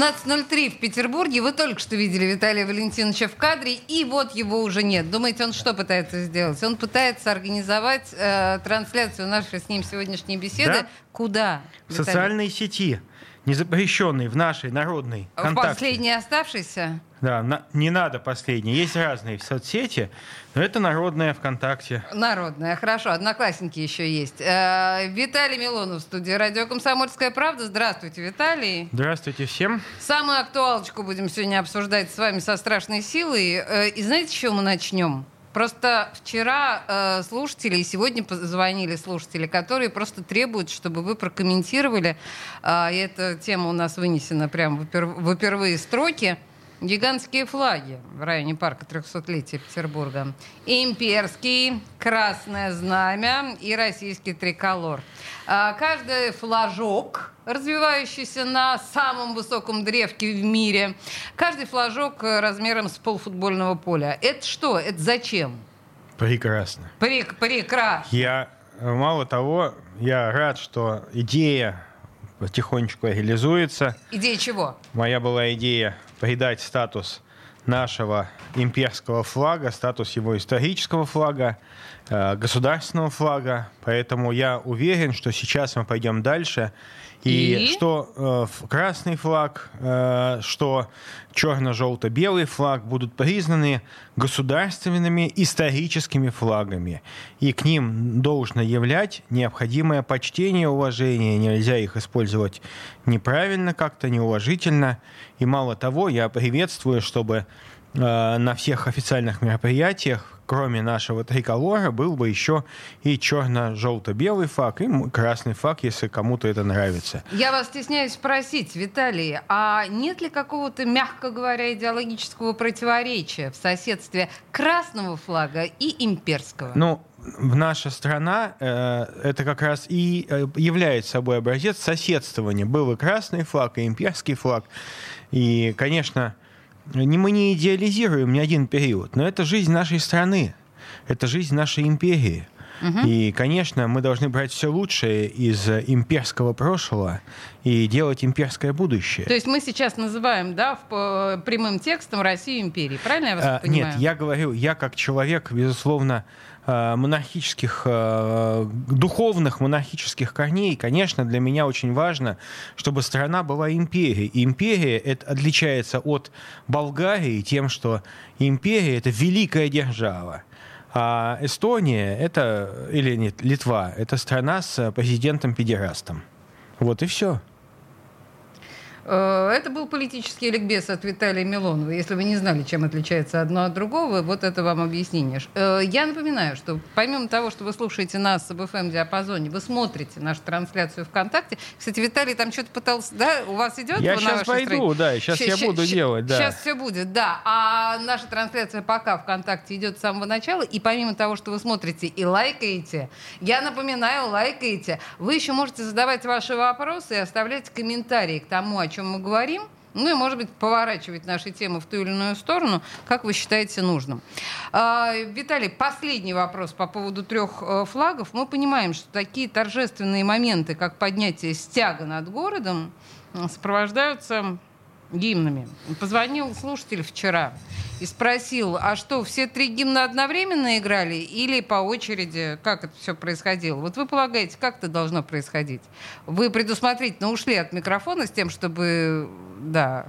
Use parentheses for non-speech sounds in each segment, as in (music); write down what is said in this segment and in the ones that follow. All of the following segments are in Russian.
17.03 в Петербурге. Вы только что видели Виталия Валентиновича в кадре, и вот его уже нет. Думаете, он что пытается сделать? Он пытается организовать э, трансляцию нашей с ним сегодняшней беседы. Да? Куда? В социальной сети, не запрещенной в нашей народной В последней оставшейся? Да, на- не надо последней. Есть разные в соцсети, но это народная ВКонтакте. Народная, хорошо. Одноклассники еще есть. Э, Виталий Милонов в студии «Радио Комсомольская правда». Здравствуйте, Виталий. Здравствуйте всем. Самую актуалочку будем сегодня обсуждать с вами со страшной силой. Э, И знаете, с чего мы начнем? Просто вчера э, слушатели, и сегодня позвонили слушатели, которые просто требуют, чтобы вы прокомментировали, э, эта тема у нас вынесена прямо в, опер- в опервые строки, гигантские флаги в районе парка 300-летия Петербурга. Имперский, красное знамя и российский триколор. А, Каждый флажок, развивающийся на самом высоком древке в мире, каждый флажок э, размером с полфутбольного поля. Это что? Это зачем? Прекрасно. Прек- прекрасно. Я, э, мало того, я рад, что идея потихонечку реализуется. Идея чего? Моя была идея придать статус нашего имперского флага, статус его исторического флага, э, государственного флага. Поэтому я уверен, что сейчас мы пойдем дальше. И, И? что э, красный флаг, э, что черно-желто-белый флаг будут признаны государственными историческими флагами. И к ним должно являть необходимое почтение и уважение. Нельзя их использовать неправильно, как-то неуважительно. И мало того, я приветствую, чтобы на всех официальных мероприятиях, кроме нашего триколора, был бы еще и черно-желто-белый флаг, и красный флаг, если кому-то это нравится. Я вас стесняюсь спросить, Виталий, а нет ли какого-то, мягко говоря, идеологического противоречия в соседстве красного флага и имперского? Ну, в наша страна э, это как раз и э, является собой образец соседствования. Был и красный флаг, и имперский флаг. И, конечно, не, мы не идеализируем ни один период, но это жизнь нашей страны, это жизнь нашей империи. И, конечно, мы должны брать все лучшее из э, имперского прошлого и делать имперское будущее. То есть мы сейчас называем, да, в, э, прямым текстом Россию империей, правильно я вас А, понимаю? Нет, я говорю, я как человек, безусловно, э, монархических, духовных монархических корней, конечно, для меня очень важно, чтобы страна была империей. И империя это отличается от Болгарии тем, что империя это великая держава. А Эстония это, или нет, Литва, это страна с президентом-педерастом. Вот и все. Э, Это был политический ликбез от Виталия Милонова. Если вы не знали, чем отличается одно от другого, вот это вам объяснение. Э, Я напоминаю, что помимо того, что вы слушаете нас в FM-диапазоне, вы смотрите нашу трансляцию ВКонтакте. Кстати, Виталий там что-то пытался... Да, у вас идет Я вашей пойду, странице? да, щас Ща- я ща- буду ща- делать, да. Сейчас все будет, да. А наша трансляция пока ВКонтакте идет с самого начала. И помимо того, что вы смотрите и лайкаете, я напоминаю, лайкаете, вы еще можете задавать ваши вопросы и оставлять комментарии к тому, о чем мы говорим. Ну и, может быть, поворачивать наши темы в ту или иную сторону, как вы считаете нужным. А, Виталий, последний вопрос по поводу трех э, флагов. Мы понимаем, что такие торжественные моменты, как поднятие стяга над городом, сопровождаются гимнами. Позвонил слушатель вчера и спросил, а что, все три гимна одновременно играли или по очереди? Как это все происходило? Вот вы полагаете, как это должно происходить? Вы предусмотрительно ушли от микрофона с тем, чтобы... Да.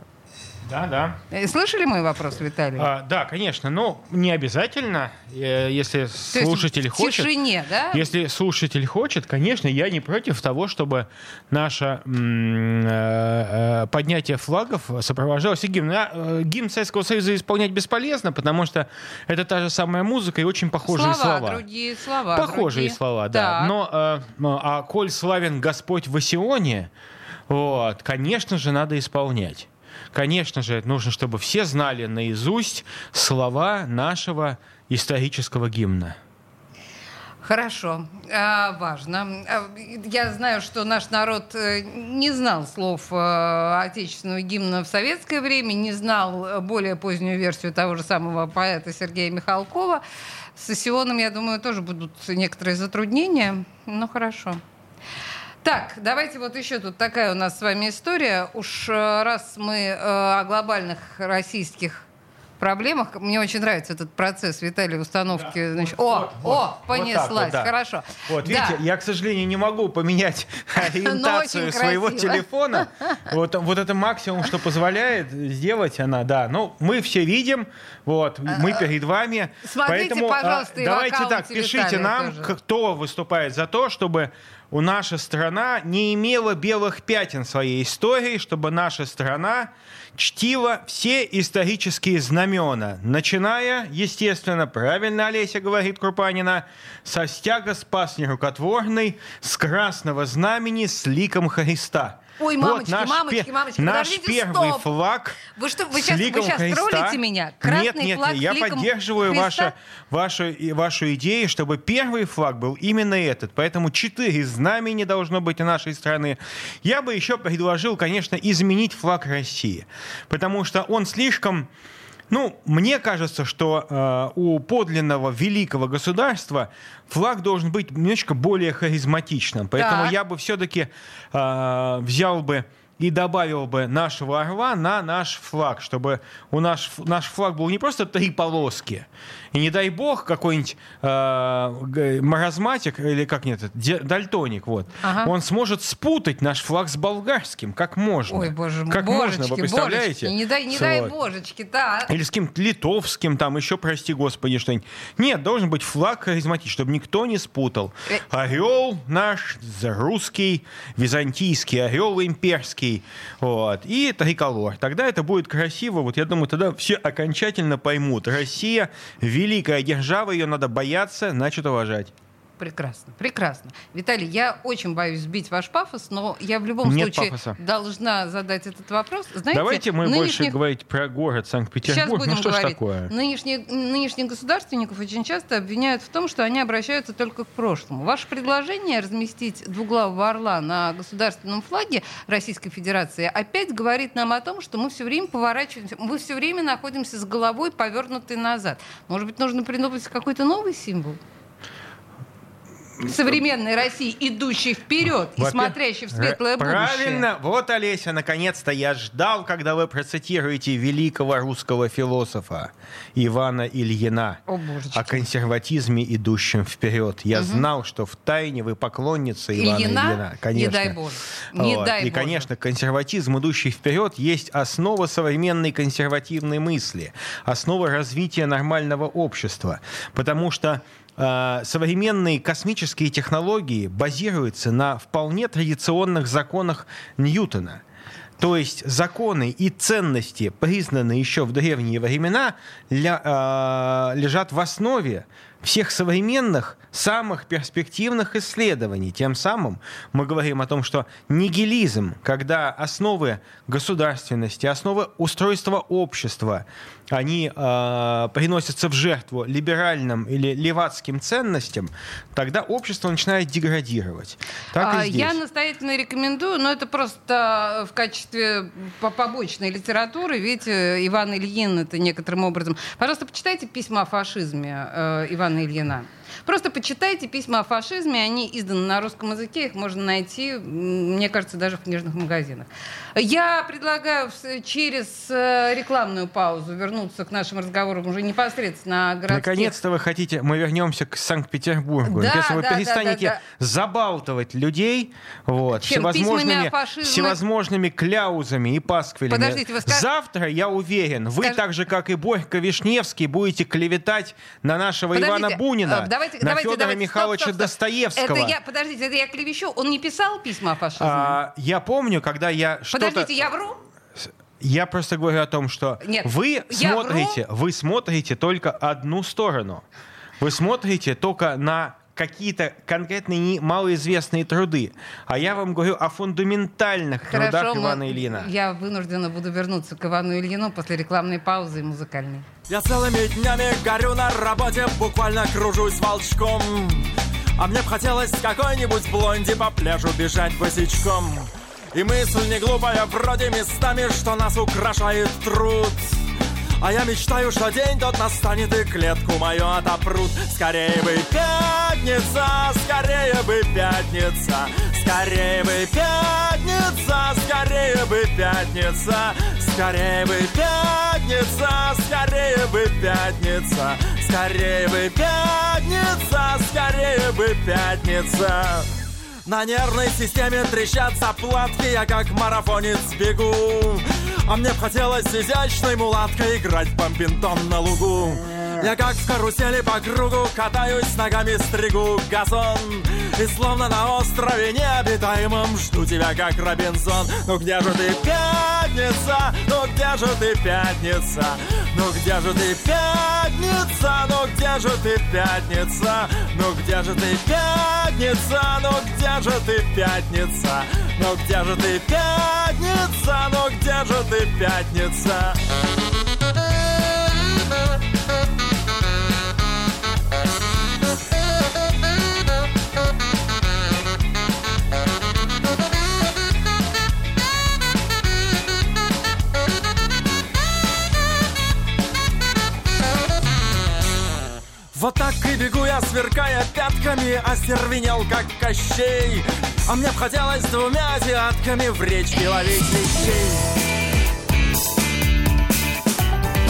Да, да. Э, Слышали мой вопрос, Виталий? А, да, конечно, но не обязательно, э, если То есть слушатель в хочет. тишине, да? Если слушатель хочет, конечно, я не против того, чтобы наше э, поднятие флагов сопровождалось и гимном. А, Гимн Советского Союза исполнять бесполезно, потому что это та же самая музыка и очень похожие слова, слова. другие слова. Похожие другие. слова, да. Так. Но ну, а коль славен Господь в Сионе, вот, конечно же, надо исполнять. Конечно же, нужно, чтобы все знали наизусть слова нашего исторического гимна. Хорошо, а, важно. А, я знаю, что наш народ э, не знал слов э, отечественного гимна в советское время, не знал более позднюю версию того же самого поэта Сергея Михалкова. С Сионом, я думаю, тоже будут некоторые затруднения, но хорошо. Так, давайте вот еще тут такая у нас с вами история. Уж э, раз мы о глобальных российских проблемах. Мне очень нравится этот процесс, Виталий, установки. Да, значит, вот, о, вот, о, понеслась, вот вот, да. хорошо. Вот, да. видите, я, к сожалению, не могу поменять (laughs) ориентацию своего телефона. Вот, вот это максимум, что позволяет сделать она, да. Ну, мы все видим, вот, мы а, перед вами. Смотрите, поэтому, а, пожалуйста, давайте так, пишите нам, тоже. кто выступает за то, чтобы у наша страна не имела белых пятен своей истории, чтобы наша страна чтила все исторические знамена, начиная, естественно, правильно Олеся говорит Крупанина, со стяга спасни рукотворной, с красного знамени с ликом Христа. Ой, мамочки, вот наш мамочки, пе- мамочки, наш первый стоп. флаг вы что, вы сейчас, вы сейчас Христа. троллите меня? Красный нет, нет, флаг нет, я поддерживаю вашу, вашу, вашу идею, чтобы первый флаг был именно этот. Поэтому четыре знамени должно быть у нашей страны. Я бы еще предложил, конечно, изменить флаг России, потому что он слишком ну, мне кажется, что э, у подлинного великого государства флаг должен быть немножко более харизматичным. Поэтому так. я бы все-таки э, взял бы и добавил бы нашего орла на наш флаг, чтобы у наш, наш флаг был не просто три полоски, и не дай бог какой-нибудь э, маразматик, или как нет, дальтоник, вот, ага. он сможет спутать наш флаг с болгарским, как можно. Ой, боже мой, как божечки, можно, вы представляете? Божечки, не дай, не дай божечки, да. Или с кем-то литовским, там еще, прости господи, что-нибудь. Нет, должен быть флаг харизматичный, чтобы никто не спутал. Э. Орел наш, русский, византийский, орел имперский, вот, и триколор. Тогда это будет красиво, вот я думаю, тогда все окончательно поймут. Россия — великая держава, ее надо бояться, значит уважать. Прекрасно, прекрасно. Виталий, я очень боюсь сбить ваш пафос, но я в любом Нет случае пафоса. должна задать этот вопрос. Знаете, Давайте мы нынешних... больше говорить про город Санкт-Петербург. Сейчас будем ну что говорить. такое? Нынешних, нынешних государственников очень часто обвиняют в том, что они обращаются только к прошлому. Ваше предложение разместить двуглавого орла на государственном флаге Российской Федерации опять говорит нам о том, что мы все время поворачиваемся, мы все время находимся с головой повернутой назад. Может быть, нужно придумать какой-то новый символ? Современной России, идущей вперед и смотрящей в светлое будущее. Правильно. Вот, Олеся, наконец-то я ждал, когда вы процитируете великого русского философа Ивана Ильина о, о консерватизме, идущем вперед. Я угу. знал, что в тайне вы поклонница Ивана Ильина. Ильина. Конечно. Не дай Боже. Не вот. дай и, Боже. конечно, консерватизм, идущий вперед, есть основа современной консервативной мысли, основа развития нормального общества. Потому что современные космические технологии базируются на вполне традиционных законах Ньютона. То есть законы и ценности, признанные еще в древние времена, ля, э, лежат в основе всех современных, самых перспективных исследований. Тем самым мы говорим о том, что нигилизм, когда основы государственности, основы устройства общества, они э, приносятся в жертву либеральным или левацким ценностям, тогда общество начинает деградировать. Так а, и здесь. Я настоятельно рекомендую, но это просто в качестве побочной литературы, видите, Иван Ильин это некоторым образом. Пожалуйста, почитайте письма о фашизме э, Ивана Ильина. Просто почитайте письма о фашизме, они изданы на русском языке, их можно найти, мне кажется, даже в книжных магазинах. Я предлагаю через э, рекламную паузу вернуться к нашим разговорам уже непосредственно о городских... Наконец-то вы хотите, мы вернемся к Санкт-Петербургу. Да, Если вы да, перестанете да, да, да. забалтывать людей вот, Чем? всевозможными, всевозможными кляузами и пасквилями. Подождите, вы скаж... Завтра, я уверен, вы Скаж... так же, как и Борька Вишневский, будете клеветать на нашего Подождите, Ивана Бунина. Э, давайте, на давайте, Федора давайте, Михайловича стоп, стоп, стоп. Достоевского. Это я, подождите, это я клевещу. Он не писал письма о фашизме? А, я помню, когда я что-то... Подождите, я вру? Я просто говорю о том, что Нет, вы смотрите, вру? вы смотрите только одну сторону. Вы смотрите только на какие-то конкретные малоизвестные труды. А я вам говорю о фундаментальных Хорошо, трудах Ивана Ильина. Я вынуждена буду вернуться к Ивану Ильину после рекламной паузы и музыкальной. Я целыми днями горю на работе, буквально кружусь волчком. А мне б хотелось с какой-нибудь блонди по пляжу бежать босичком. И мысль не глупая, вроде местами, что нас украшает труд. А я мечтаю, что день тот настанет и клетку мою отопрут. Скорее бы пятница, скорее бы пятница, скорее бы пятница, скорее бы пятница, скорее бы пятница, скорее бы пятница, скорее бы пятница, скорее бы пятница. На нервной системе трещат заплатки, я как марафонец бегу. А мне б хотелось изящной мулаткой играть в бомбинтон на лугу. Я как в карусели по кругу катаюсь, ногами стригу газон. И словно на острове необитаемом жду тебя, как Робинзон. Ну где же ты, пятница? Ну где же ты, пятница? Ну где же ты, пятница? Ну где же ты, пятница? Ну где же ты, пятница? Ну где же ты, пятница? Ну где же ты, пятница? Ну где же ты, пятница? Вот так и бегу я, сверкая пятками, остервенел, как Кощей. А мне б хотелось двумя азиатками в речке ловить вещей.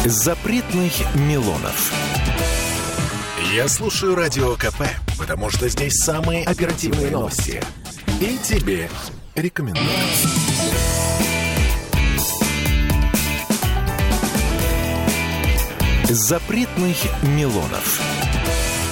Запретных Милонов. Я слушаю Радио КП, потому что здесь самые оперативные новости. И тебе рекомендую. Запретных Милонов.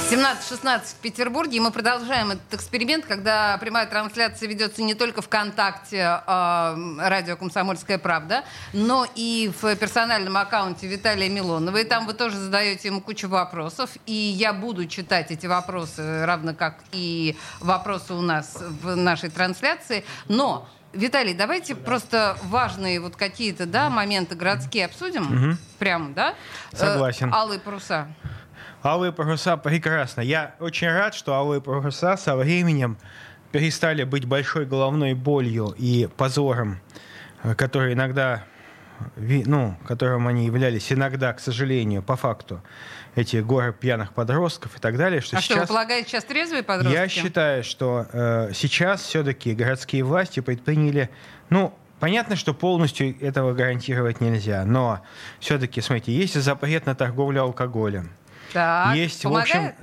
17-16 в Петербурге, и мы продолжаем этот эксперимент, когда прямая трансляция ведется не только ВКонтакте э, радио «Комсомольская правда», но и в персональном аккаунте Виталия Милонова. И там вы тоже задаете ему кучу вопросов, и я буду читать эти вопросы, равно как и вопросы у нас в нашей трансляции. Но Виталий, давайте просто важные вот какие-то да, моменты городские обсудим. Мгм. Прямо, да? Согласен. Э, алые паруса. Алые паруса прекрасно. Я очень рад, что алые паруса со временем перестали быть большой головной болью и позором, э, который иногда, ну, которым они являлись иногда, к сожалению, по факту, эти горы пьяных подростков и так далее, что а что, вы сейчас... полагаете, сейчас трезвые подростки? Я считаю, что э, сейчас все-таки городские власти предприняли, ну, понятно, что полностью этого гарантировать нельзя, но все-таки, смотрите, есть запрет на торговлю алкоголем. Так, есть, помогает? в общем,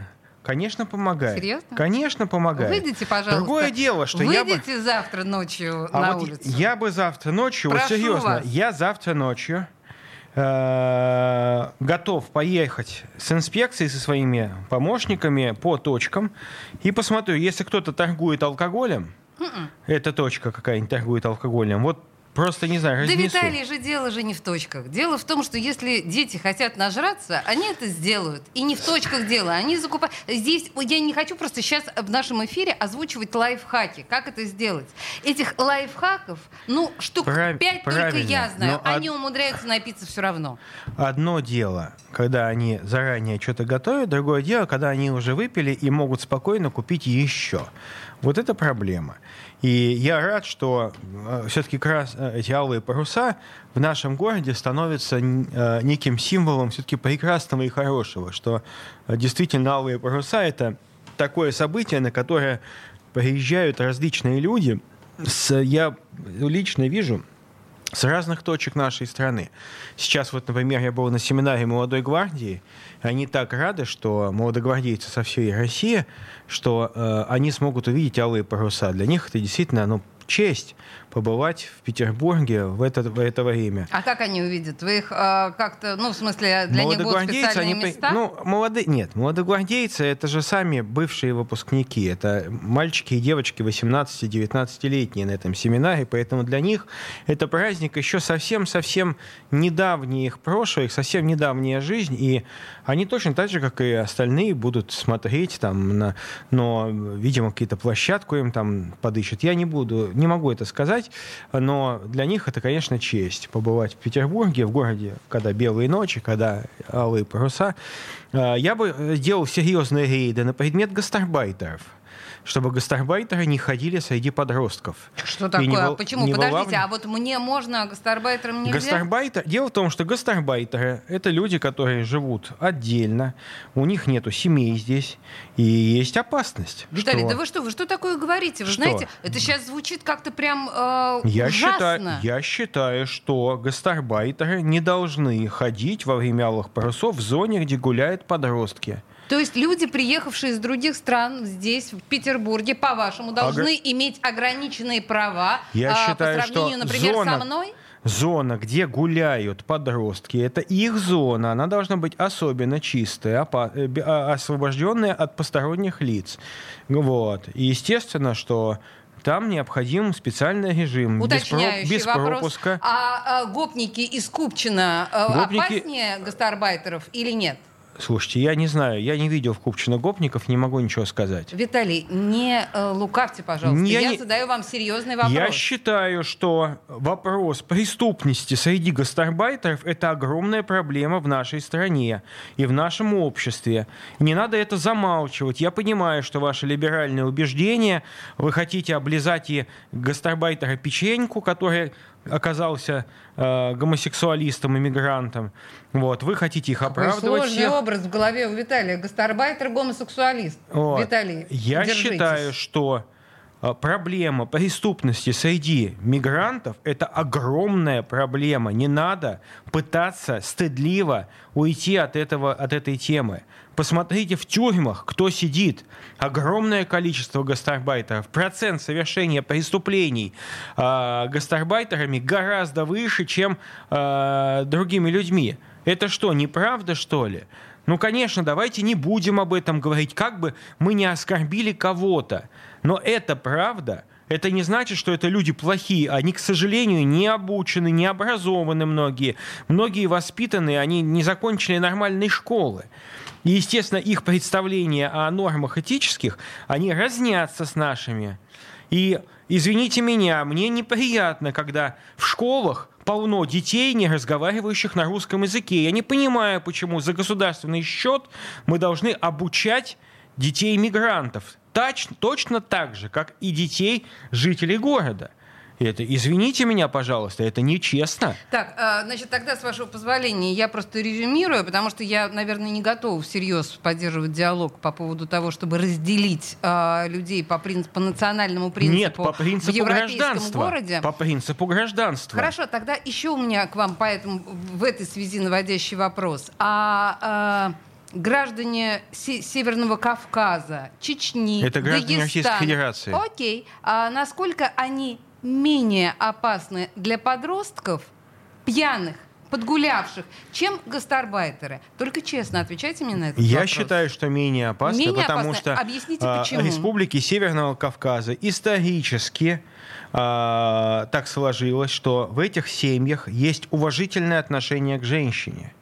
конечно, помогает. Серьезно? Конечно, помогает. Выйдите, пожалуйста. Другое дело, что я бы... Выйдите завтра ночью А на вот улицу. я бы завтра ночью, вот Прошу серьезно, вас. я завтра ночью э, готов поехать с инспекцией со своими помощниками по точкам и посмотрю, если кто-то торгует алкоголем, М-м. эта точка какая-нибудь торгует алкоголем, вот просто не знаю, Да, разнесу. Виталий, же дело же не в точках. Дело в том, что если дети хотят нажраться, они это сделают. И не в точках дело. Они закупают... Здесь я не хочу просто сейчас в нашем эфире озвучивать лайфхаки. Как это сделать? Этих лайфхаков, ну, штук Прав- пять только я знаю. Но Они од- умудряются напиться все равно. Одно дело, когда они заранее что-то готовят, другое дело, когда они уже выпили и могут спокойно купить еще. Вот это проблема. И я рад, что все-таки эти алые паруса в нашем городе становятся э, неким символом все-таки прекрасного и хорошего, что э, действительно алые паруса — это такое событие, на которое приезжают различные люди. С, я лично вижу с разных точек нашей страны. Сейчас вот, например, я был на семинаре молодой гвардии. Они так рады, что молодогвардейцы со всей России, что э, они смогут увидеть алые паруса. Для них это действительно ну, честь побывать в Петербурге в это, в это время. А как они увидят? Вы их э, как-то, ну, в смысле, для них будут специальные они места? Ну, молоды... Нет, молодогвардейцы это же сами бывшие выпускники. Это мальчики и девочки 18-19-летние на этом семинаре, поэтому для них это праздник еще совсем-совсем недавний их прошлое, их совсем недавняя жизнь, и они точно так же, как и остальные, будут смотреть там, на... но, видимо, какие-то площадку им там подыщут. Я не буду, не могу это сказать, но для них это, конечно, честь побывать в Петербурге, в городе, когда белые ночи, когда алые паруса. А, Я бы делал серьезные рейды на предмет гастарбайтеров. Чтобы гастарбайтеры не ходили среди подростков. Что такое? не А Почему? не Подождите, а вот мне можно, а гастарбайтерам нельзя? Гастарбайтер... Дело в том, что гастарбайтеры — это люди, которые живут отдельно, у них нету семей здесь, и есть опасность. Виталий, что- да вы что, вы что такое говорите? Вы Что? знаете, это сейчас звучит как-то прям э, Я ужасно. считаю, я считаю, что гастарбайтеры не должны ходить во время алых парусов в зоне, где гуляют подростки. То есть люди, приехавшие из других стран здесь, в Петербурге, по-вашему, должны иметь ограниченные права Я а, считаю, по сравнению, например, зона- со мной? Зона, где гуляют подростки, это их зона, она должна быть особенно чистая, э, а- освобожденная от посторонних лиц. Вот. И естественно, что там необходим специальный режим без, про- без вопрос. пропуска. А, а гопники из Купчино э, Гопники- опаснее гастарбайтеров или нет? Слушайте, я не знаю, я не видел в Купчино гопников, не могу ничего сказать. Виталий, не э, лукавьте, пожалуйста. Я Я, не- задаю вам серьезный вопрос. Я считаю, что вопрос преступности среди гастарбайтеров – это огромная проблема в нашей стране и в нашем обществе. Не надо это замалчивать. Я понимаю, что ваши либеральные убеждения, вы хотите облизать и гастарбайтера печеньку, который оказался э, гомосексуалистом, иммигрантом. Вот, вы хотите их Какой оправдывать сложный всех. образ в голове у Виталия. Гастарбайтер, гомосексуалист. Вот. Виталий, Я держитесь. считаю, что проблема преступности среди мигрантов – это огромная проблема. Не надо пытаться стыдливо уйти от, этого, от этой темы. Посмотрите в тюрьмах, кто сидит. Огромное количество гастарбайтеров. Процент совершения преступлений э, гастарбайтерами гораздо выше, чем э, другими людьми. Это что, неправда, что ли? Ну, конечно, давайте не будем об этом говорить, как бы мы не оскорбили кого-то. Но это правда. Это не значит, что это люди плохие. Они, к сожалению, не обучены, не образованы многие. Многие воспитаны, они не закончили нормальной школы. И, естественно, их представления о нормах этических, они разнятся с нашими. И, извините меня, мне неприятно, когда в школах полно детей, не разговаривающих на русском языке. Я не понимаю, почему за государственный счет мы должны обучать детей мигрантов. Тач, точно так же, как и детей жителей города. Это, извините меня, пожалуйста, это нечестно. Так, а, значит, тогда, с вашего позволения, я просто резюмирую, потому что я, наверное, не готова всерьез поддерживать диалог по поводу того, чтобы разделить а, людей по, принципу, по национальному принципу Нет, по в принципу европейском гражданства. городе. По принципу гражданства. Хорошо, тогда еще у меня к вам поэтому в этой связи наводящий вопрос. А, а, граждане Се- Северного Кавказа, Чечни, Это граждане Российской Дагестана. Федерации. Окей. А насколько они менее опасны для подростков, пьяных, подгулявших, чем гастарбайтеры? Только честно отвечайте мне на этот Я вопрос. считаю, что менее опасно, Менее потому опасно? что Объясните, а, почему? республики Северного Кавказа исторически а, так сложилось, что в этих семьях есть уважительное отношение к женщине.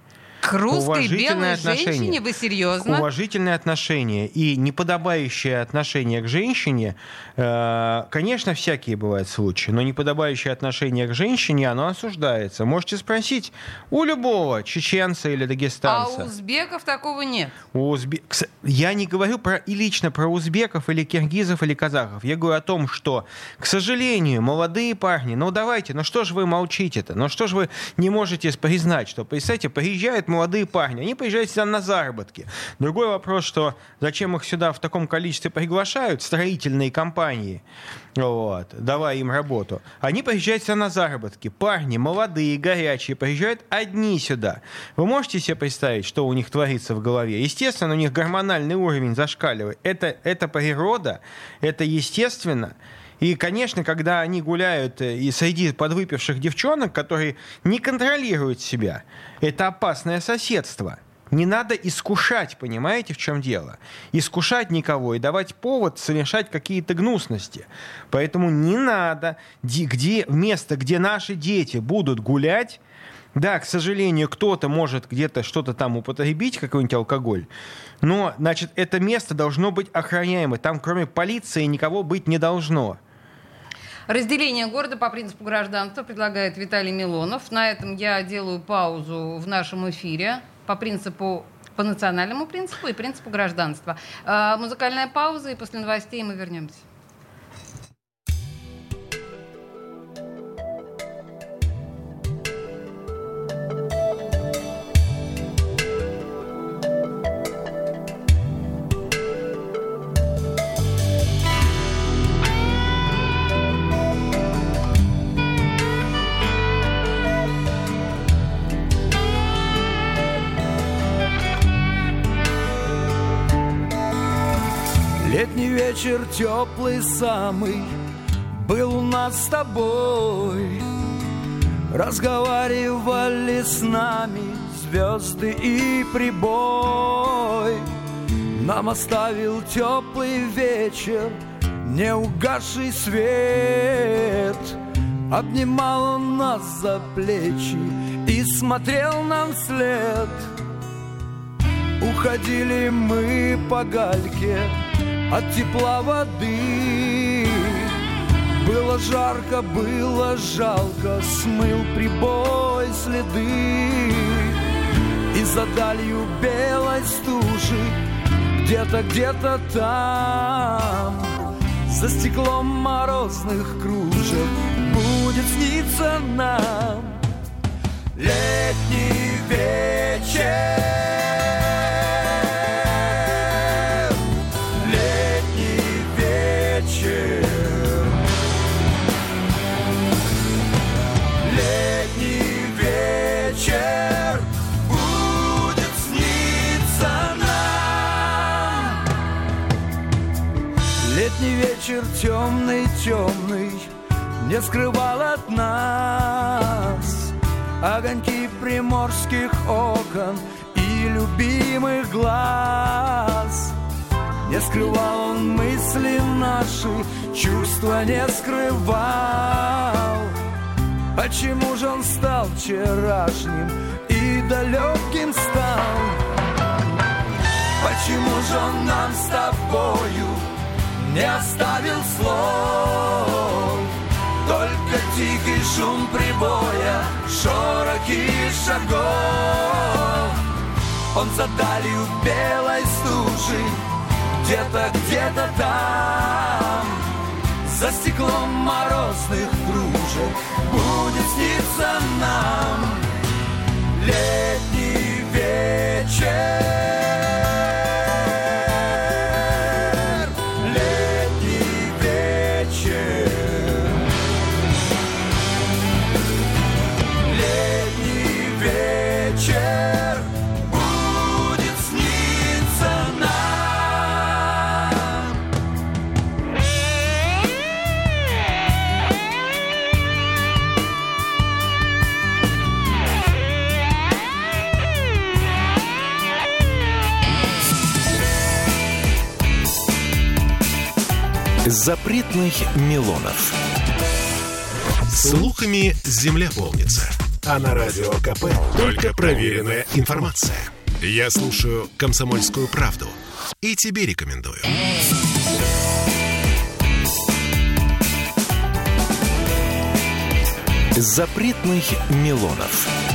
К русской белой отношение. женщине вы серьезно? Уважительное отношение и неподобающее отношение к женщине, э, конечно, всякие бывают случаи, но неподобающее отношение к женщине, оно осуждается. Можете спросить у любого чеченца или А дагестанца. у узбеков такого нет. У узбе- Я не говорю про, и лично про узбеков или киргизов или казахов. Я говорю о том, что, к сожалению, молодые парни, ну давайте, ну что же вы молчите-то? Ну что же вы не можете признать, что, представьте, приезжают молодые парни, они приезжают сюда на заработки. Другой вопрос, что зачем их сюда в таком количестве приглашают, строительные компании, вот, давая им работу. Они приезжают сюда на заработки. Парни, молодые, горячие, приезжают одни сюда. Вы можете себе представить, что у них творится в голове? Естественно, у них гормональный уровень зашкаливает. Это, это природа, это естественно. И, конечно, когда они гуляют э, и среди подвыпивших девчонок, которые не контролируют себя, это опасное соседство. Не надо искушать, понимаете, в чем дело? Искушать никого и давать повод совершать какие-то гнусности. Поэтому не надо, где, место, где наши дети будут гулять, да, к сожалению, кто-то может где-то что-то там употребить, какой-нибудь алкоголь, но, значит, это место должно быть охраняемо. Там, кроме полиции, никого быть не должно. Разделение города по принципу гражданства предлагает Виталий Милонов. На этом я делаю паузу в нашем эфире по принципу по национальному принципу и принципу гражданства. Э, музыкальная пауза, и после новостей мы вернемся. Летний вечер теплый самый Был у нас с тобой. Разговаривали с нами Звезды и прибой. Нам оставил теплый вечер Не угасший свет. Обнимал он нас за плечи И смотрел нам вслед. Уходили мы по гальке от тепла воды. Было жарко, было жалко Смыл прибой следы. И за далью белой стужи Где-то, где-то там За стеклом морозных кружев Будет сниться нам Летний вечер вечер темный, темный Не скрывал от нас Огоньки приморских окон И любимых глаз не скрывал он мысли наши, чувства не скрывал. Почему же он стал вчерашним и далеким стал? Почему же он нам с тобою не оставил слов? Только тихий шум прибоя, широки шагов. Он за далью белой стужи где-то, где-то там За стеклом морозных кружек Будет сниться нам Летний вечер Запретных Милонов. Слухами земля полнится. А на радио КП только проверенная информация. Я слушаю «Комсомольскую правду» и тебе рекомендую. Запретных Милонов.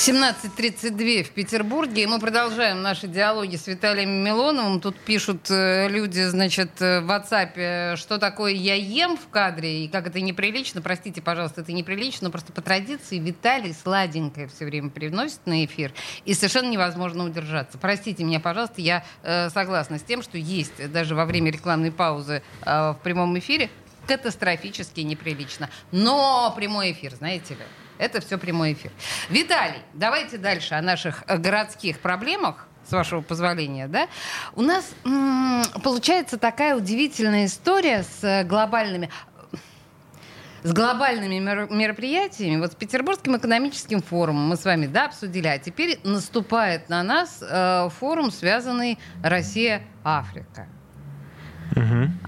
17.32 в Петербурге, и мы продолжаем наши диалоги с Виталием Милоновым. Тут пишут э, люди, значит, э, в WhatsApp, э, что такое «я ем» в кадре, и как это неприлично. Простите, пожалуйста, это неприлично, но просто по традиции Виталий сладенькое все время приносит на эфир, и совершенно невозможно удержаться. Простите меня, пожалуйста, я согласна с тем, что есть даже во время рекламной паузы в прямом эфире катастрофически неприлично. Но прямой эфир, знаете ли, это все прямой эфир. Виталий, давайте дальше о наших э, городских проблемах с вашего позволения, да, у нас м, получается такая удивительная история с э, глобальными с глобальными мер- мероприятиями, вот с Петербургским экономическим форумом мы с вами да, обсудили, а теперь наступает на нас э, форум, связанный Россия-Африка.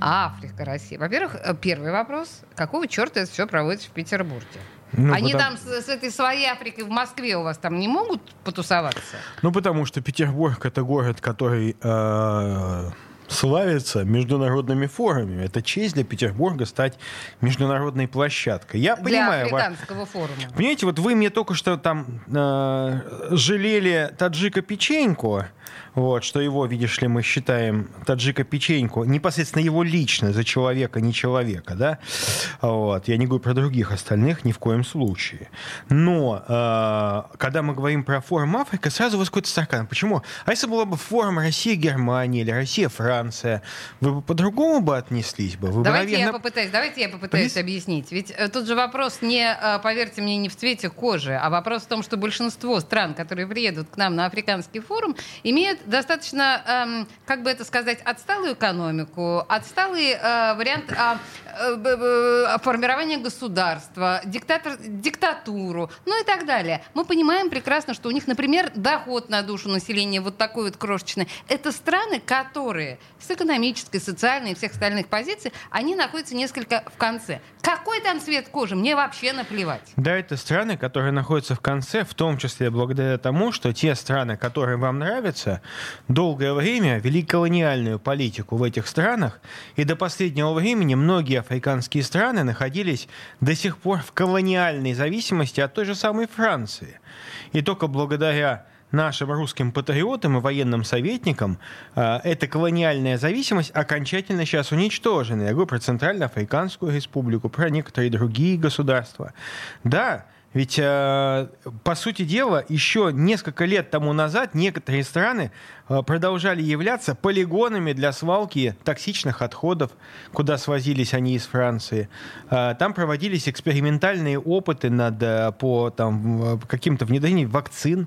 Африка, Россия. Во-первых, э, первый вопрос. Какого черта это все проводится в Петербурге? Ну, Они потому- там с, с этой своей Африкой в Москве у вас там не могут потусоваться? Ну, потому что Петербург — это город, который э, славится международными форумами. Это честь для Петербурга стать международной площадкой. Я Для понимаю, ва- африканского форума. Понимаете, вот вы мне только что там э, жалели таджика печеньку, вот, что его, видишь ли, мы считаем таджика печеньку, непосредственно его лично, за человека, не человека, да? Вот. Я не говорю про других остальных ни в коем случае. Но э, когда мы говорим про форум Африка, сразу у вас какой-то стакан. Почему? А если было бы форум Россия-Германия или Россия-Франция, вы бы по-другому бы отнеслись бы? Вы бы, Давайте я наверное, попытаюсь, давайте я попытаюсь Приз- объяснить. Ведь э, тут же вопрос не, э, поверьте мне, не в цвете кожи, а вопрос в том, что большинство стран, которые приедут к нам на африканский форум, имеют достаточно, эм, как бы это сказать, отсталую экономику, отсталый э, вариант а, э, б- б- формирования государства, диктатор, диктатуру, ну и так далее. Мы понимаем прекрасно, что у них, например, доход на душу населения вот такой вот крошечный. Это страны, которые с экономической, социальной и всех остальных позиций, они находятся несколько в конце. Какой там цвет кожи, мне вообще наплевать. Да, это страны, которые находятся в конце, в том числе благодаря тому, что те страны, которые вам нравятся, долгое время вели колониальную политику в этих странах, и до последнего времени многие африканские страны находились до сих пор в колониальной зависимости от той же самой Франции. И только благодаря нашим русским патриотам и военным советникам э, эта колониальная зависимость окончательно сейчас уничтожена. Я говорю про Центральноафриканскую республику, про некоторые другие государства. Да, ведь, э, по сути дела, еще несколько лет тому назад некоторые страны э, продолжали являться полигонами для свалки токсичных отходов, куда свозились они из Франции. Э, Там проводились экспериментальные опыты над, э, по там, каким-то внедрением вакцин.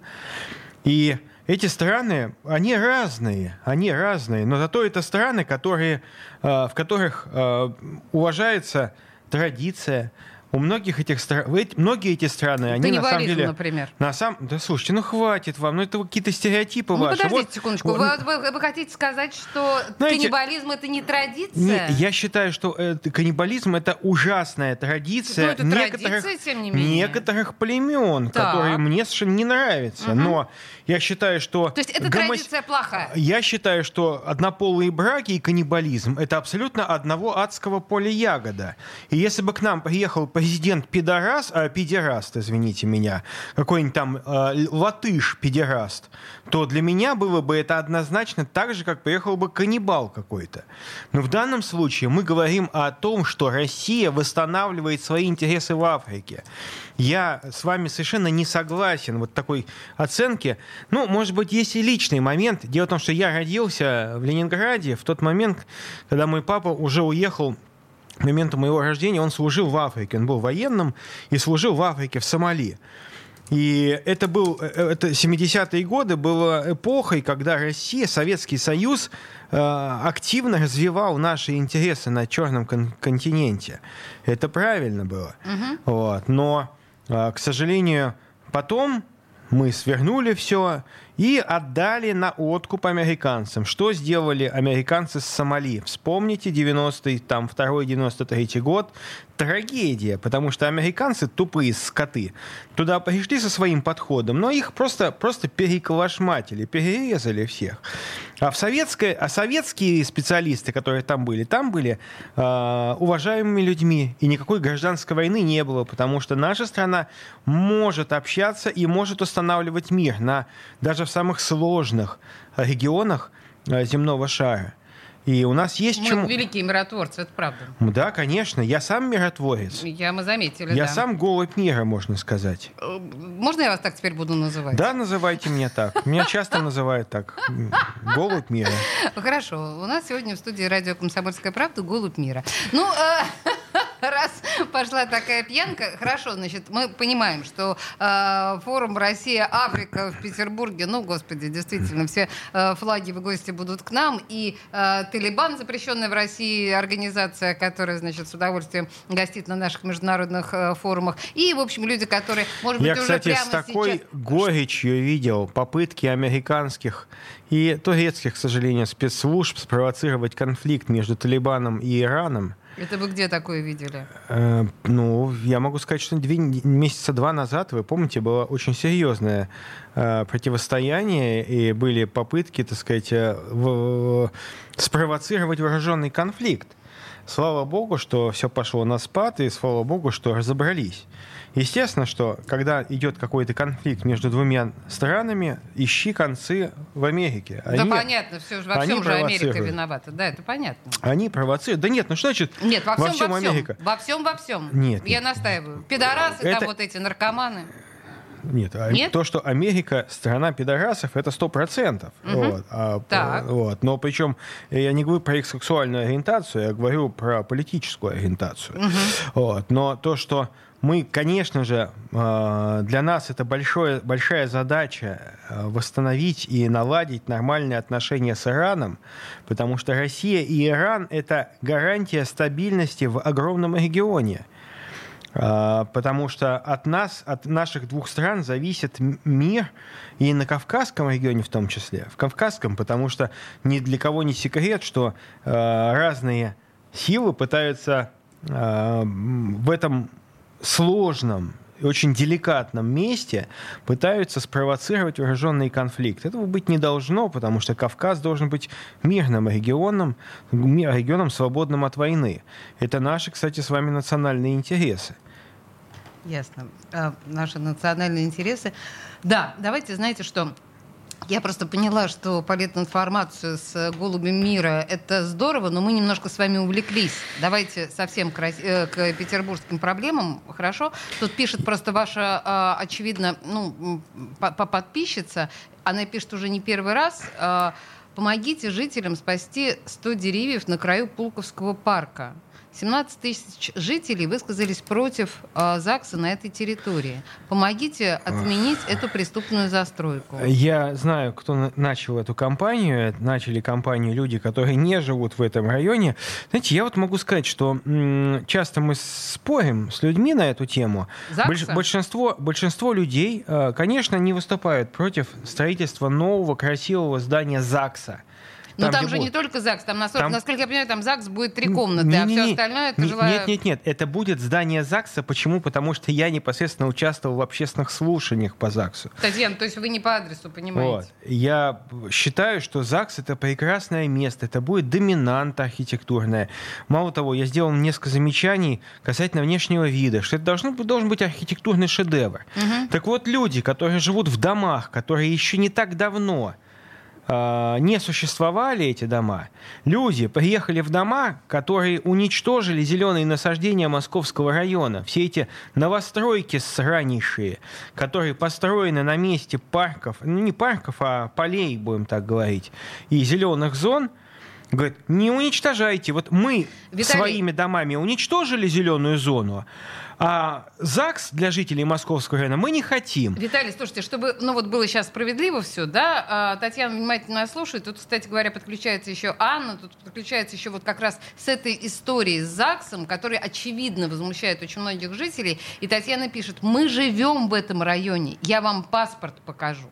И эти страны, они разные, они разные, но зато это страны, которые, э, в которых э, уважается традиция. У многих этих стран, многие эти страны, они на самом деле... например. На самом... Да слушайте, ну хватит вам, ну это какие-то стереотипы Ну, ваши. подождите Вот- секундочку. Вы, вы- вы хотите сказать, что Знаете, каннибализм это не традиция? Не, я считаю, что э, каннибализм это ужасная традиция Ну, это некоторых, традиция, тем не менее. некоторых племен, Так. которые мне совершенно не нравятся. Но я считаю, что То есть это гомос- традиция плохая? Я считаю, что однополые браки и каннибализм это абсолютно одного адского поля ягода. И если бы к нам приехал президент пидорас, а, педераст, извините меня, какой-нибудь там э, латыш педераст, то для меня было бы это однозначно так же, как приехал бы каннибал какой-то. Но в данном случае мы говорим о том, что Россия восстанавливает свои интересы в Африке. Я с вами совершенно не согласен вот такой оценке. Ну, может быть, есть и личный момент. Дело в том, что я родился в Ленинграде в тот момент, когда мой папа уже уехал к моменту моего рождения он служил в Африке. Он был военным и служил в Африке, в Сомали. И это был, э, это 70-е годы было эпохой, когда Россия, Советский Союз э, активно развивал наши интересы на Черном кон- континенте. Это правильно было. Вот. Но, э, к сожалению, потом мы свернули все и отдали на откуп американцам. Что сделали американцы с Сомали? Вспомните 90-й, там, 2-93 год. Трагедия, потому что американцы, тупые скоты, туда пришли со своим подходом, но их просто, просто переколошматили, перерезали всех. А, в советское, а советские специалисты, которые там были, там были э, уважаемыми людьми, и никакой гражданской войны не было, потому что наша страна может общаться и может устанавливать мир на, даже в самых сложных регионах э, земного шара. И у нас есть Мы чему... великие миротворцы, это правда. Да, конечно. Я сам миротворец. Я, мы заметили, Я да. сам голубь мира, можно сказать. Э, Можно я вас так теперь буду называть? Да, называйте меня так. Меня часто называют так. Голубь мира. Хорошо. У нас сегодня в студии радио «Комсомольская правда» «Голубь мира». Ну, э, (laughs) раз пошла такая пьянка, хорошо, значит, мы понимаем, что э, форум «Россия-Африка» в Петербурге, ну, господи, действительно, все э, флаги в гости будут к нам, и э, «Талибан», запрещенная в России организация, которая, значит, с удовольствием гостит на наших международных э, форумах, и, в общем, люди, которые, может быть, Я, уже кстати, прямо с такой сейчас... горечью видел попытки американских и турецких, к сожалению, спецслужб спровоцировать конфликт между Талибаном и Ираном. Это вы где такое видели? Э, ну, я могу сказать, что две, месяца два назад, вы помните, было очень серьезное э, противостояние, и были попытки, так сказать, э, в, спровоцировать вооруженный конфликт. Слава богу, что все пошло на спад, и слава богу, что разобрались. Естественно, что когда идет какой-то конфликт между двумя странами, ищи концы в Америке. Они, да понятно, все во всем же Америка виновата. Да, это понятно. Они провоцируют. Да нет, ну что значит нет, во всем, во всем, во всем Америка? Во всем, во всем. Нет. Я настаиваю. Пидорасы это... там вот эти, наркоманы. Нет, а Нет, то, что Америка страна пидорасов, это сто процентов. Угу. Вот, а, так. вот. Но причем я не говорю про их сексуальную ориентацию, я говорю про политическую ориентацию. Угу. Вот. Но то, что мы, конечно же, э, для нас это большое, большая задача э, восстановить и наладить нормальные отношения с Ираном, потому что Россия и Иран – это гарантия стабильности в огромном регионе. Э, потому что от нас, от наших двух стран зависит мир, и на Кавказском регионе в том числе. В Кавказском, потому что ни для кого не секрет, что разные силы пытаются в этом сложном очень деликатном месте пытаются спровоцировать вооруженный конфликт. Этого быть не должно, потому что Кавказ должен быть мирным регионом, регионом свободным от войны. Это наши, кстати, с вами национальные интересы. Ясно. А, наши национальные интересы. Да, давайте, знаете что, я просто поняла, что политинформацию с «Голубем мира» — это здорово, но мы немножко с вами увлеклись. Давайте совсем к, э, к петербургским проблемам, хорошо? Тут пишет просто ваша, а, очевидно, ну, подписчица, она пишет уже не первый раз, а, «Помогите жителям спасти 100 деревьев на краю Пулковского парка». 17 тысяч жителей высказались против э, ЗАГСа на этой территории. Помогите отменить эту преступную застройку. Я знаю, кто начал эту кампанию. Начали кампанию люди, которые не живут в этом районе. Знаете, я вот могу сказать, что м- часто мы спорим с людьми на эту тему. ЗАГСа? большинство, большинство людей, э, конечно, не выступают против строительства нового красивого здания ЗАГСа. Но там, там же будет... не только ЗАГС, там, насколько, там... насколько я понимаю, там ЗАГС будет три комнаты, не, а все остальное это жилая... Нет, нет, нет, это будет здание ЗАГСа. Почему? Потому что я непосредственно участвовал в общественных слушаниях по ЗАГСу. Татьяна, то есть вы не по адресу, понимаете? Вот. Я считаю, что ЗАГС это прекрасное место, это будет доминанта архитектурная. Мало того, я сделал несколько замечаний касательно внешнего вида, что это должно, должен быть архитектурный шедевр. Угу. Так вот, люди, которые живут в домах, которые еще не так давно не существовали эти дома, люди приехали в дома, которые уничтожили зеленые насаждения Московского района. Все эти новостройки сранейшие, которые построены на месте парков, ну не парков, а полей, будем так говорить, и зеленых зон, говорят, не уничтожайте. Вот мы Виталий... своими домами уничтожили зеленую зону, а ЗАГС для жителей Московского района мы не хотим. Виталий, слушайте, чтобы ну вот было сейчас справедливо все, да, а, Татьяна внимательно нас слушает. Тут, кстати говоря, подключается еще Анна, тут подключается еще вот как раз с этой историей с ЗАГСом, которая очевидно возмущает очень многих жителей. И Татьяна пишет, мы живем в этом районе, я вам паспорт покажу.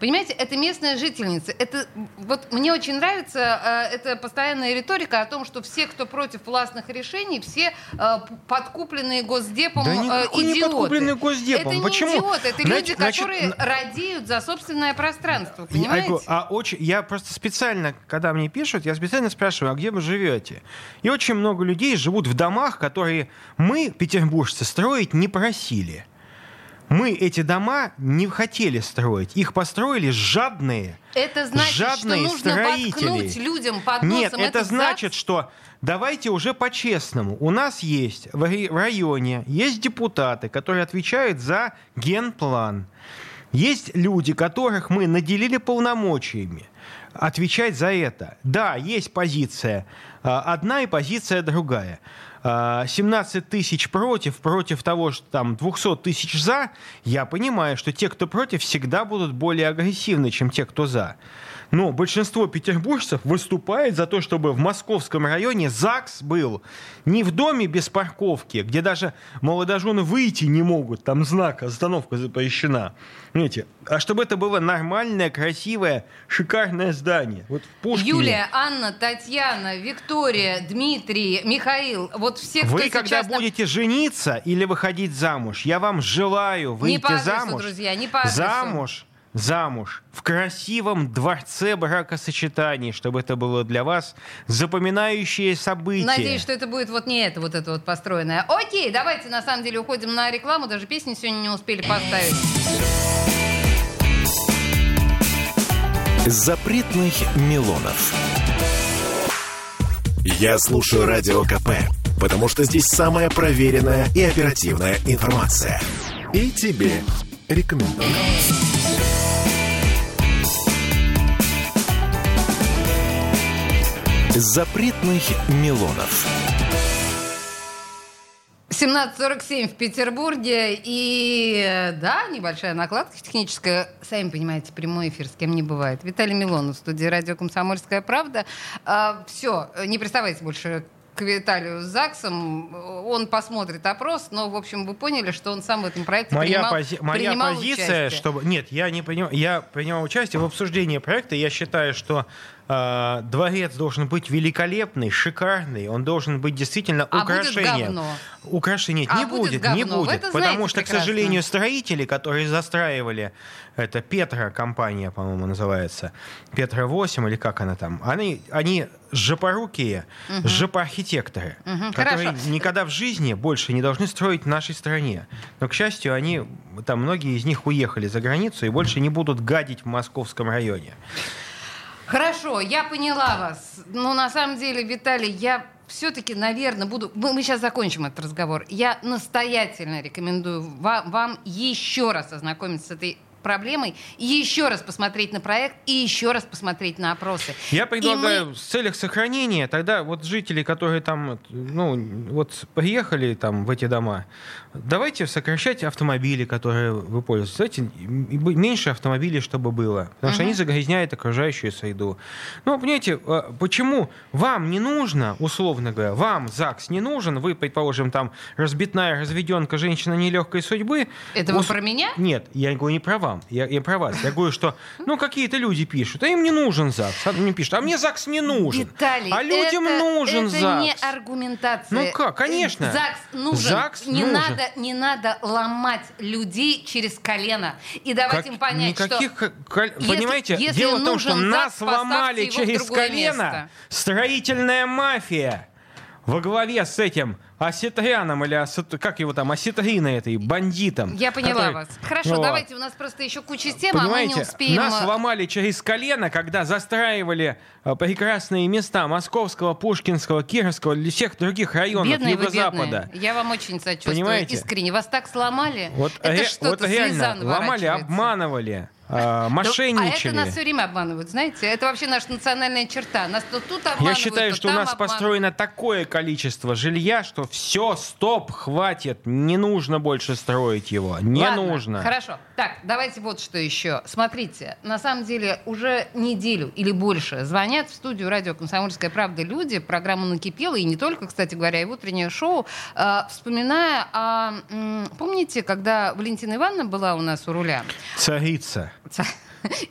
Понимаете, это местная жительница. Это, вот мне очень нравится э, эта постоянная риторика о том, что все, кто против властных решений, все э, подкупленные Госдепом да э, идиоты. не подкупленные Госдепом. Это Почему? не идиоты, это значит, люди, которые значит, радеют за собственное пространство, понимаете? А, а очень, я просто специально, когда мне пишут, я специально спрашиваю, а где вы живете? И очень много людей живут в домах, которые мы, петербуржцы, строить не просили. Мы эти дома не хотели строить. Их построили жадные, это значит, жадные что нужно строители. людям под носом Нет, это значит, ЗАГС? что давайте уже по-честному. У нас есть в районе есть депутаты, которые отвечают за генплан. Есть люди, которых мы наделили полномочиями отвечать за это. Да, есть позиция а, одна и позиция другая. А, 17 тысяч против, против того, что там 200 тысяч за, я понимаю, что те, кто против, всегда будут более агрессивны, чем те, кто за. Но большинство петербуржцев выступает за то, чтобы в московском районе ЗАГС был не в доме без парковки, где даже молодожены выйти не могут, там знак «Остановка запрещена». Понимаете? А чтобы это было нормальное, красивое, шикарное здание. Вот в. Юлия, Анна, Татьяна, Виктория, Дмитрий, Михаил, вот все, кто Вы, когда нам- будете жениться или выходить замуж, я вам желаю выйти Не по адресу, замуж. друзья, не по адресу. Замуж, замуж в красивом дворце бракосочетаний, чтобы это было для вас запоминающее событие. Надеюсь, что это будет вот не это, вот это вот построенное. Окей, давайте на самом деле уходим на рекламу, даже песни сегодня не успели поставить. Запретных Милонов. Я слушаю Радио КП, потому что здесь самая проверенная и оперативная информация. И тебе рекомендую. Запретных Милонов. 17.47 в Петербурге. И да, небольшая накладка техническая. Сами понимаете, прямой эфир с кем не бывает. Виталий Милонов в студии радио «Комсомольская правда». все, не приставайте больше к Виталию с ЗАГСом. Он посмотрит опрос, но, в общем, вы поняли, что он сам в этом проекте Моя, принимал, пози- моя принимал позиция, участие. чтобы... Нет, я не принимал... Я принимал участие в обсуждении проекта. Я считаю, что э, дворец должен быть великолепный, шикарный. Он должен быть действительно А будет украшением. говно. Украшение А не будет будет, не говно. Вы будет. потому знаете что, к прекрасно. сожалению, строители, которые застраивали, это Петра компания, по-моему, называется, Петра 8 или как она там, они, они жопорукие, жопоархитекторы, Мгм, которые хорошо. никогда в жизни больше не должны строить в нашей стране. Но, к счастью, они, там многие из них уехали за границу и больше не будут гадить в московском районе. Хорошо, я поняла вас. Но на самом деле, Виталий, я все-таки, наверное, буду... Мы, сейчас закончим этот разговор. Я настоятельно рекомендую вам, вам еще раз ознакомиться с этой проблемой, и еще раз посмотреть на проект, и еще раз посмотреть на опросы. Я И предлагаю мы- в целях сохранения, тогда вот жители, которые там, ну, вот приехали там в эти дома, давайте сокращать автомобили, которые вы пользуетесь. Давайте меньше автомобилей, чтобы было, потому что они загрязняют окружающую среду. Ну, понимаете, а, почему вам не нужно, условно говоря, вам ЗАГС не нужен, вы, предположим, там разбитная разведенка, женщина нелегкой судьбы. Это вы ус- про меня? Нет, я говорю не про вам, я, я про вас. Я говорю, что, ну, какие-то люди пишут, а им не нужен ЗАГС. А мне пишут, а мне ЗАГС не нужен. Виталий, а людям это, нужен это ЗАГС. не аргументация. Ну как, конечно. ЗАГС нужен. ЗАГС не, нужен. Надо, не надо ломать людей через колено и давать Как- им понять, никаких, что... ко- коль- если- понимаете, если дело в том, что нас ломали через колено место. строительная мафия во главе с этим Осетряном или Осет- как его там, Осетриной этой, бандитом. Я поняла который- вас. Хорошо, Вот. давайте, у нас просто еще куча тем, а мы Понимаете, не успеем... нас э, ломали через колено, когда застраивали э, прекрасные места Московского, Пушкинского, Кировского или всех других районов Бедные Юго-Запада. бедные. Я вам очень сочувствую. Понимаете? Искренне. Вас так сломали. Вот, это ре- что-то вот реально ломали, обманывали, э, Да, мошенничали. А это нас все время обманывают, знаете? Это вообще наша национальная черта. Нас то тут Я обманывают, считаю, то что у нас обманывают. построено такое количество жилья, что все, стоп, хватит, не нужно больше строить его, не Ладно, нужно. Хорошо. Так, давайте вот что еще. Смотрите, на самом деле уже неделю или больше звонят в студию радио «Комсомольская правда» люди, программа «Накипела», и не только, кстати говоря, и в утреннее шоу, э, вспоминая о... м, помните, когда Валентина Ивановна была у нас у руля? Царица. Ца-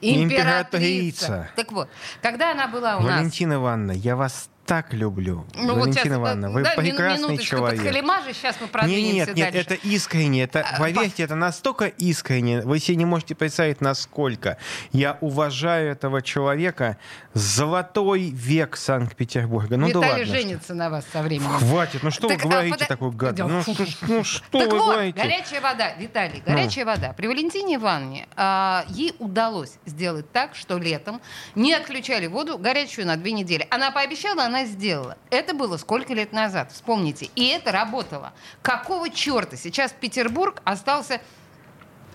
Императрица. Так вот, когда она была у нас... Валентина Ивановна, я вас так люблю. Ну вот Валентина сейчас, Ивановна, вы да, прекрасный человек. подхалимажа, сейчас мы Нет, продвинемся нет, нет, дальше. это искренне, это, А, поверьте, это настолько искренне, вы себе не можете представить, насколько. Я уважаю этого человека, золотой век Санкт-Петербурга. Ну да Виталий ладно. женится на вас со временем. Хватит, ну что Так, вы а, говорите пода- такую гадость? Ну, что, ну (laughs) что так вы вот, говорите? горячая вода, Виталий, горячая вода. При Валентине Ивановне а, ей удалось сделать так, что летом не отключали воду горячую на две недели. Она пообещала, она сделала. Это было сколько лет назад, вспомните. И это работало. Какого черта сейчас Петербург остался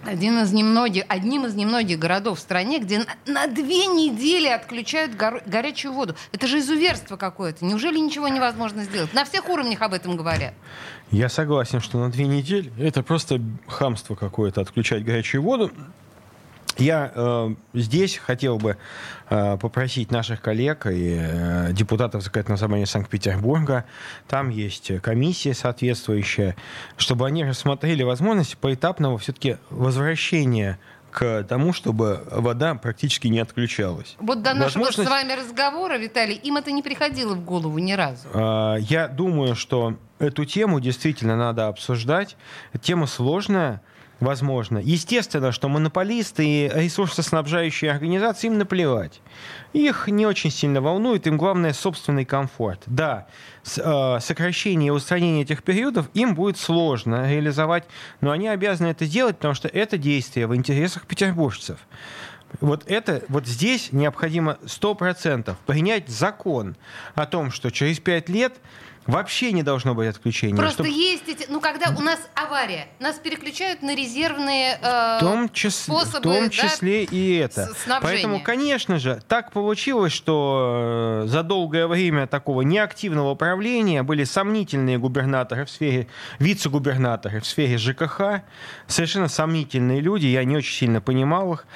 Один из немногих, одним из немногих городов в стране, где на, на две недели отключают гор, горячую воду. Это же изуверство какое-то. Неужели ничего невозможно сделать? На всех уровнях об этом говорят. Я согласен, что на две недели это просто хамство какое-то отключать горячую воду. Я э, здесь хотел бы э, попросить наших коллег и э, депутатов Законодательного собрания Санкт-Петербурга, там есть комиссия соответствующая, чтобы они рассмотрели возможность поэтапного все-таки возвращения к тому, чтобы вода практически не отключалась. Вот до нашего Возможность- с вами разговора, Виталий, им это не приходило в голову ни разу. А, Я думаю, что эту тему действительно надо обсуждать. Тема сложная, возможно. Естественно, что монополисты и ресурсоснабжающие организации им наплевать. Их не очень сильно волнует, им главное собственный комфорт. Да, с- э, сокращение и устранение этих периодов им будет сложно реализовать, но они обязаны это делать, потому что это действие в интересах петербуржцев. Вот это, вот здесь необходимо 100% принять закон о том, что через 5 лет вообще не должно быть отключения. Просто чтоб- есть эти... Ну, когда у нас авария, нас переключают на резервные э, в том, чис- способы, в том да, числе и это. снабжения. Поэтому, конечно же, так получилось, что э, за долгое время такого неактивного управления были сомнительные губернаторы в сфере, вице-губернаторы в сфере ЖКХ, совершенно сомнительные люди, я не очень сильно понимал их.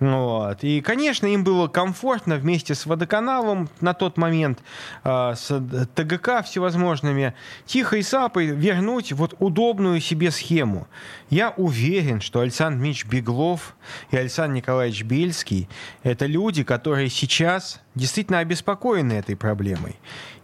Вот. И, конечно, им было комфортно вместе с водоканалом на тот момент, э, с ТГК всевозможными, тихой сапой вернуть вот удобную себе схему. Я уверен, что Александр Мич Беглов и Александр Николаевич Бельский – это люди, которые сейчас действительно обеспокоены этой проблемой.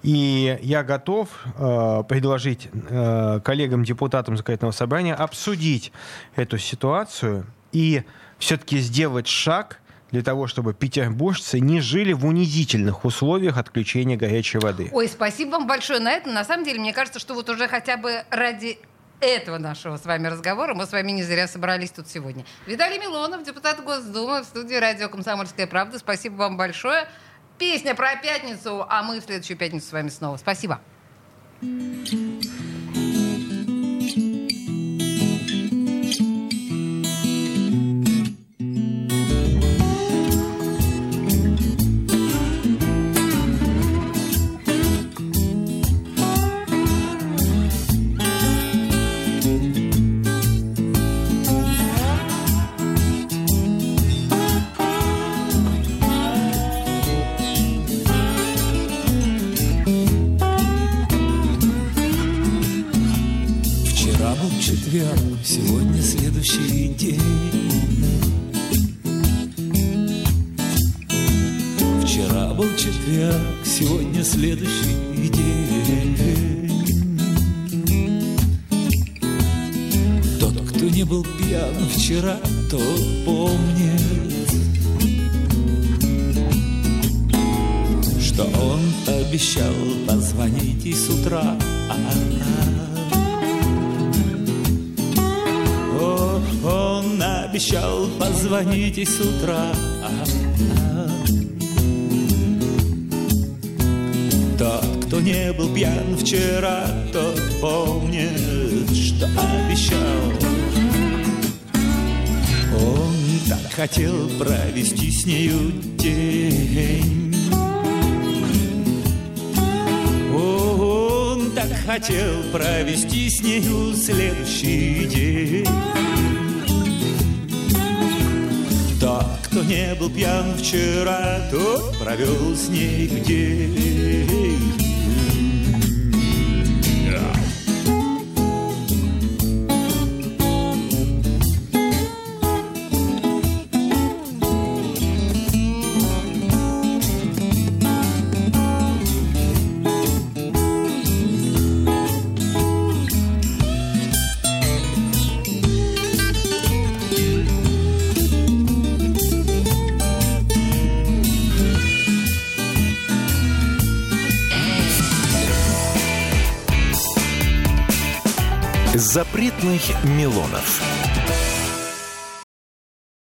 И я готов э, предложить э, коллегам-депутатам Законодательного собрания обсудить эту ситуацию и все-таки сделать шаг для того, чтобы петербуржцы не жили в унизительных условиях отключения горячей воды. Ой, спасибо вам большое на это. На самом деле, мне кажется, что вот уже хотя бы ради этого нашего с вами разговора мы с вами не зря собрались тут сегодня. Виталий Милонов, депутат Госдумы в студии радио «Комсомольская правда». Спасибо вам большое. Песня про пятницу, а мы в следующую пятницу с вами снова. Спасибо. Вчера четверг, сегодня следующий день. Вчера был четверг, сегодня следующий день. Тот, кто не был пьян вчера, тот помнит, что он обещал позвонить и с утра. О, обещал позвонить и с утра. Тот, кто не был пьян вчера, тот помнит, что обещал. Он так хотел провести с нею день. Он так хотел провести с нею следующий день. Кто не был пьян вчера, тот провел с ней день. Запретных Милонов.